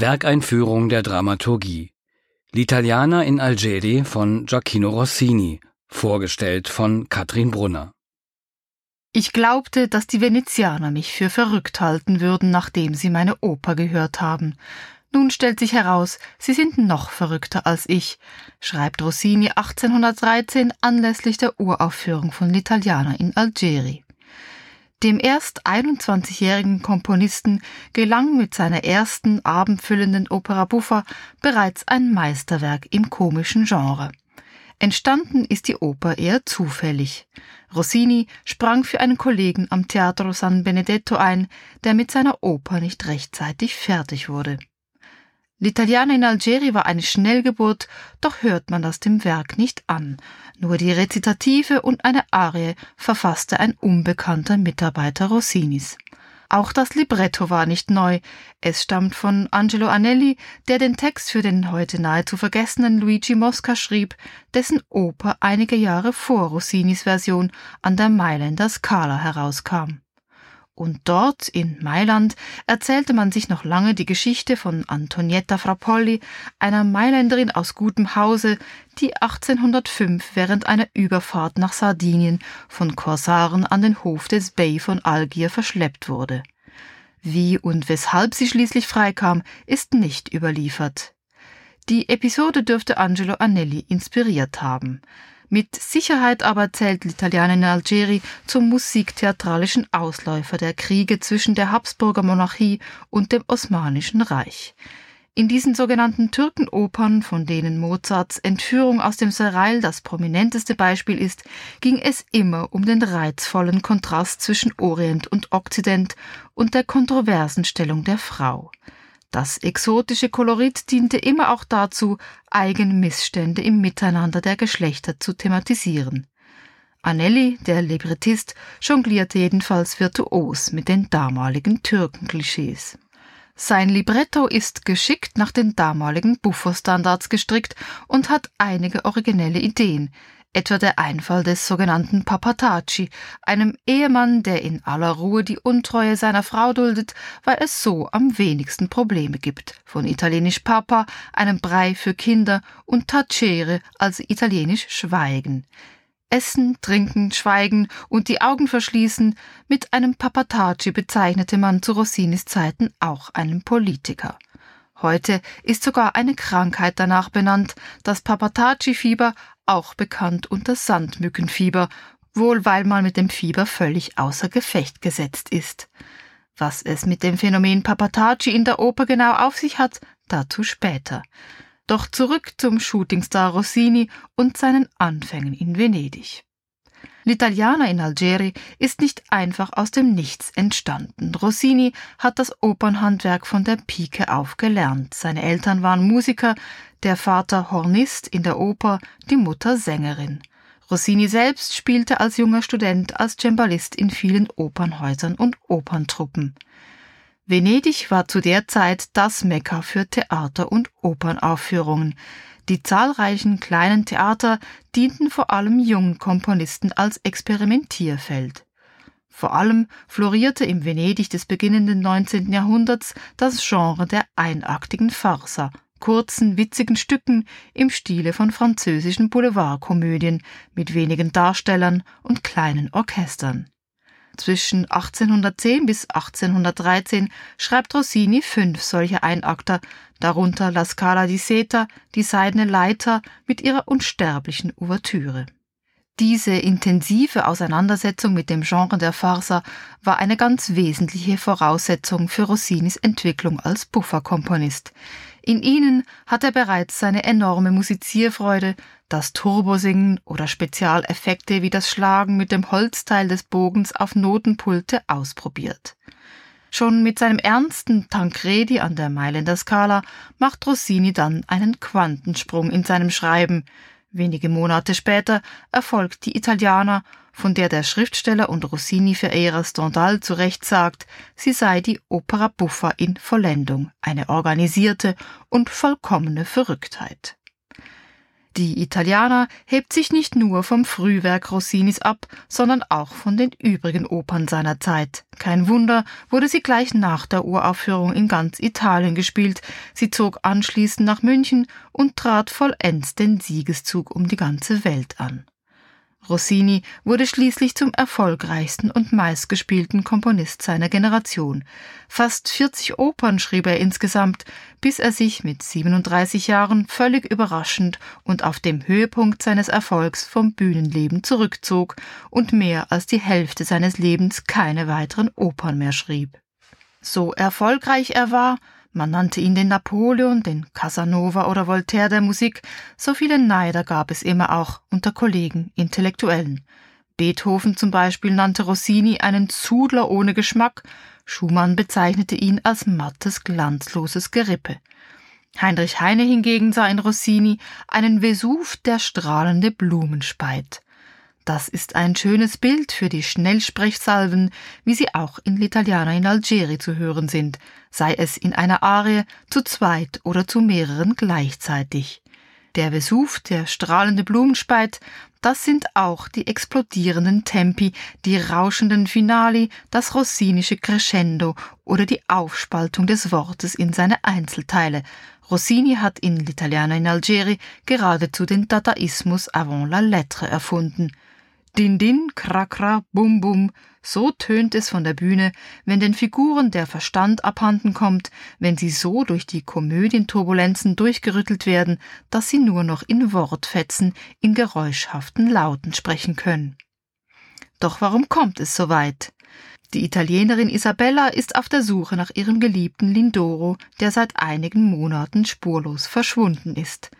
Werkeinführung der Dramaturgie. L'Italiana in Algeri von Giacchino Rossini, vorgestellt von Katrin Brunner. Ich glaubte, dass die Venezianer mich für verrückt halten würden, nachdem sie meine Oper gehört haben. Nun stellt sich heraus, sie sind noch verrückter als ich, schreibt Rossini 1813 anlässlich der Uraufführung von L'Italiana in Algeri. Dem erst 21-jährigen Komponisten gelang mit seiner ersten abendfüllenden Opera buffa bereits ein Meisterwerk im komischen Genre. Entstanden ist die Oper eher zufällig. Rossini sprang für einen Kollegen am Teatro San Benedetto ein, der mit seiner Oper nicht rechtzeitig fertig wurde. L'Italiana in Algeri war eine Schnellgeburt, doch hört man das dem Werk nicht an. Nur die Rezitative und eine Arie verfasste ein unbekannter Mitarbeiter Rossinis. Auch das Libretto war nicht neu. Es stammt von Angelo Anelli, der den Text für den heute nahezu vergessenen Luigi Mosca schrieb, dessen Oper einige Jahre vor Rossinis Version an der Mailänder Scala herauskam. Und dort in Mailand erzählte man sich noch lange die Geschichte von Antonietta Frappolli, einer Mailänderin aus gutem Hause, die 1805 während einer Überfahrt nach Sardinien von Korsaren an den Hof des Bey von Algier verschleppt wurde. Wie und weshalb sie schließlich freikam, ist nicht überliefert. Die Episode dürfte Angelo Anelli inspiriert haben. Mit Sicherheit aber zählt L'Italiana in Algeri zum musiktheatralischen Ausläufer der Kriege zwischen der Habsburger Monarchie und dem Osmanischen Reich. In diesen sogenannten Türkenopern, von denen Mozarts Entführung aus dem Serail das prominenteste Beispiel ist, ging es immer um den reizvollen Kontrast zwischen Orient und Okzident und der kontroversen Stellung der Frau. Das exotische Kolorit diente immer auch dazu, Eigenmissstände im Miteinander der Geschlechter zu thematisieren. Anelli, der Librettist, jonglierte jedenfalls virtuos mit den damaligen Türkenklischees. Sein Libretto ist geschickt nach den damaligen Buffo-Standards gestrickt und hat einige originelle Ideen, etwa der Einfall des sogenannten Papatacci, einem Ehemann, der in aller Ruhe die Untreue seiner Frau duldet, weil es so am wenigsten Probleme gibt, von italienisch Papa, einem Brei für Kinder, und Tacere, also italienisch Schweigen. Essen, trinken, schweigen und die Augen verschließen, mit einem Papatacci bezeichnete man zu Rossinis Zeiten auch einen Politiker. Heute ist sogar eine Krankheit danach benannt, das Papatacci-Fieber, auch bekannt unter Sandmückenfieber, wohl weil man mit dem Fieber völlig außer Gefecht gesetzt ist. Was es mit dem Phänomen Papatacci in der Oper genau auf sich hat, dazu später. Doch zurück zum Shootingstar Rossini und seinen Anfängen in Venedig. L'Italiana in Algeri ist nicht einfach aus dem Nichts entstanden. Rossini hat das Opernhandwerk von der Pike auf gelernt. Seine Eltern waren Musiker, der Vater Hornist in der Oper, die Mutter Sängerin. Rossini selbst spielte als junger Student als Cembalist in vielen Opernhäusern und Operntruppen. Venedig war zu der Zeit das Mekka für Theater- und Opernaufführungen. Die zahlreichen kleinen Theater dienten vor allem jungen Komponisten als Experimentierfeld. Vor allem florierte im Venedig des beginnenden 19. Jahrhunderts das Genre der einaktigen Farsa, kurzen, witzigen Stücken im Stile von französischen Boulevardkomödien mit wenigen Darstellern und kleinen Orchestern. Zwischen 1810 bis 1813 schreibt Rossini fünf solche Einakter, darunter La Scala di Seta, die Seidene Leiter mit ihrer unsterblichen Ouvertüre. Diese intensive Auseinandersetzung mit dem Genre der Farsa war eine ganz wesentliche Voraussetzung für Rossinis Entwicklung als Pufferkomponist. In ihnen hat er bereits seine enorme Musizierfreude, das Turbosingen oder Spezialeffekte wie das Schlagen mit dem Holzteil des Bogens auf Notenpulte ausprobiert. Schon mit seinem ernsten Tancredi an der Mailänder Skala macht Rossini dann einen Quantensprung in seinem Schreiben. Wenige Monate später erfolgt die Italiener, von der der Schriftsteller und Rossini-Verehrer Stendhal zu Recht sagt, sie sei die Opera buffa in Vollendung, eine organisierte und vollkommene Verrücktheit. Die Italiana hebt sich nicht nur vom Frühwerk Rossinis ab, sondern auch von den übrigen Opern seiner Zeit. Kein Wunder, wurde sie gleich nach der Uraufführung in ganz Italien gespielt. Sie zog anschließend nach München und trat vollends den Siegeszug um die ganze Welt an. Rossini wurde schließlich zum erfolgreichsten und meistgespielten Komponist seiner Generation. Fast 40 Opern schrieb er insgesamt, bis er sich mit 37 Jahren völlig überraschend und auf dem Höhepunkt seines Erfolgs vom Bühnenleben zurückzog und mehr als die Hälfte seines Lebens keine weiteren Opern mehr schrieb. So erfolgreich er war, man nannte ihn den Napoleon, den Casanova oder Voltaire der Musik, so viele Neider gab es immer auch unter Kollegen, Intellektuellen. Beethoven zum Beispiel nannte Rossini einen Zudler ohne Geschmack, Schumann bezeichnete ihn als mattes, glanzloses Gerippe. Heinrich Heine hingegen sah in Rossini einen Vesuv, der strahlende Blumen speit. Das ist ein schönes Bild für die Schnellsprechsalven, wie sie auch in L'Italiana in Algeri zu hören sind, sei es in einer Arie, zu zweit oder zu mehreren gleichzeitig. Der Vesuv, der strahlende Blumenspeit, das sind auch die explodierenden Tempi, die rauschenden Finali, das rossinische Crescendo oder die Aufspaltung des Wortes in seine Einzelteile. Rossini hat in L'Italiana in Algeri geradezu den Dadaismus avant la lettre erfunden – Din din, krakra, bum bum, so tönt es von der Bühne, wenn den Figuren der Verstand abhanden kommt, wenn sie so durch die Komödienturbulenzen durchgerüttelt werden, dass sie nur noch in Wortfetzen, in geräuschhaften Lauten sprechen können. Doch warum kommt es so weit? Die Italienerin Isabella ist auf der Suche nach ihrem geliebten Lindoro, der seit einigen Monaten spurlos verschwunden ist.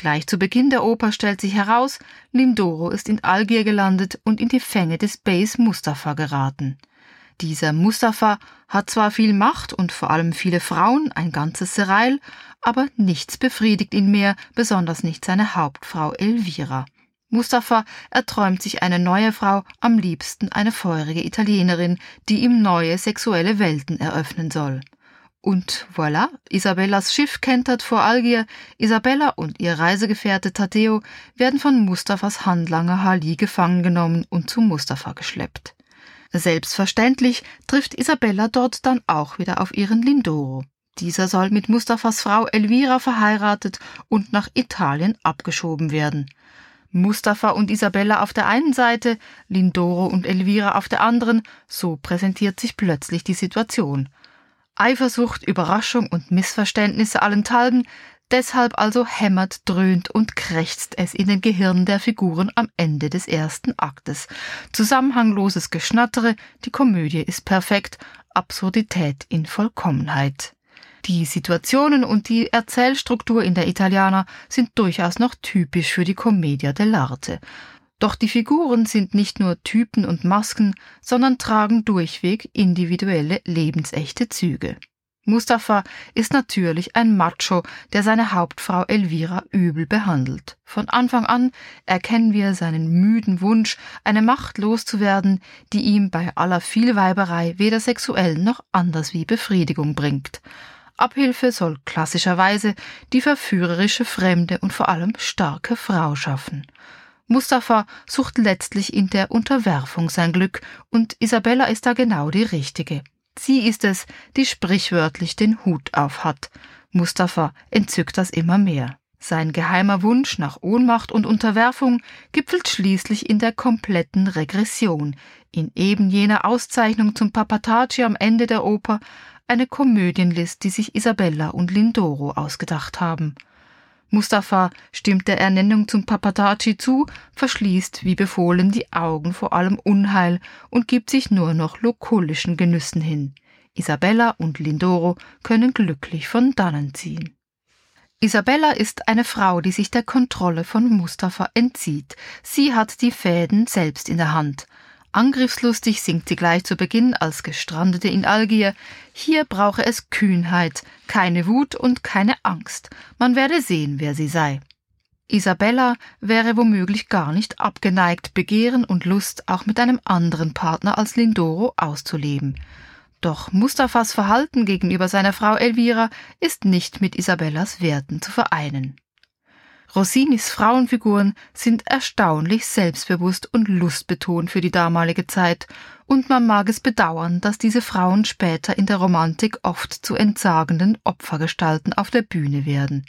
Gleich zu Beginn der Oper stellt sich heraus, Lindoro ist in Algier gelandet und in die Fänge des Beys Mustafa geraten. Dieser Mustafa hat zwar viel Macht und vor allem viele Frauen, ein ganzes Serail, aber nichts befriedigt ihn mehr, besonders nicht seine Hauptfrau Elvira. Mustafa erträumt sich eine neue Frau, am liebsten eine feurige Italienerin, die ihm neue sexuelle Welten eröffnen soll. Und voilà, Isabellas Schiff kentert vor Algier. Isabella und ihr Reisegefährte Taddeo werden von Mustafas Handlanger Hali gefangen genommen und zu Mustafa geschleppt. Selbstverständlich trifft Isabella dort dann auch wieder auf ihren Lindoro. Dieser soll mit Mustafas Frau Elvira verheiratet und nach Italien abgeschoben werden. Mustafa und Isabella auf der einen Seite, Lindoro und Elvira auf der anderen, so präsentiert sich plötzlich die Situation. Eifersucht, Überraschung und Missverständnisse allenthalben, deshalb also hämmert, dröhnt und krächzt es in den Gehirnen der Figuren am Ende des ersten Aktes. Zusammenhangloses Geschnattere, die Komödie ist perfekt, Absurdität in Vollkommenheit. Die Situationen und die Erzählstruktur in der Italiana sind durchaus noch typisch für die Commedia dell'arte. Doch die Figuren sind nicht nur Typen und Masken, sondern tragen durchweg individuelle, lebensechte Züge. Mustafa ist natürlich ein Macho, der seine Hauptfrau Elvira übel behandelt. Von Anfang an erkennen wir seinen müden Wunsch, eine Macht loszuwerden, die ihm bei aller Vielweiberei weder sexuell noch anders wie Befriedigung bringt. Abhilfe soll klassischerweise die verführerische fremde und vor allem starke Frau schaffen. Mustafa sucht letztlich in der Unterwerfung sein Glück, und Isabella ist da genau die richtige. Sie ist es, die sprichwörtlich den Hut auf hat. Mustafa entzückt das immer mehr. Sein geheimer Wunsch nach Ohnmacht und Unterwerfung gipfelt schließlich in der kompletten Regression, in eben jener Auszeichnung zum Papataci am Ende der Oper, eine Komödienlist, die sich Isabella und Lindoro ausgedacht haben. Mustafa stimmt der Ernennung zum Papadaci zu, verschließt wie befohlen die Augen vor allem Unheil und gibt sich nur noch lokulischen Genüssen hin. Isabella und Lindoro können glücklich von dannen ziehen. Isabella ist eine Frau, die sich der Kontrolle von Mustafa entzieht. Sie hat die Fäden selbst in der Hand. Angriffslustig singt sie gleich zu Beginn als Gestrandete in Algier. Hier brauche es Kühnheit, keine Wut und keine Angst. Man werde sehen, wer sie sei. Isabella wäre womöglich gar nicht abgeneigt, Begehren und Lust auch mit einem anderen Partner als Lindoro auszuleben. Doch Mustafas Verhalten gegenüber seiner Frau Elvira ist nicht mit Isabellas Werten zu vereinen. Rossinis Frauenfiguren sind erstaunlich selbstbewusst und lustbetont für die damalige Zeit, und man mag es bedauern, dass diese Frauen später in der Romantik oft zu entsagenden Opfergestalten auf der Bühne werden.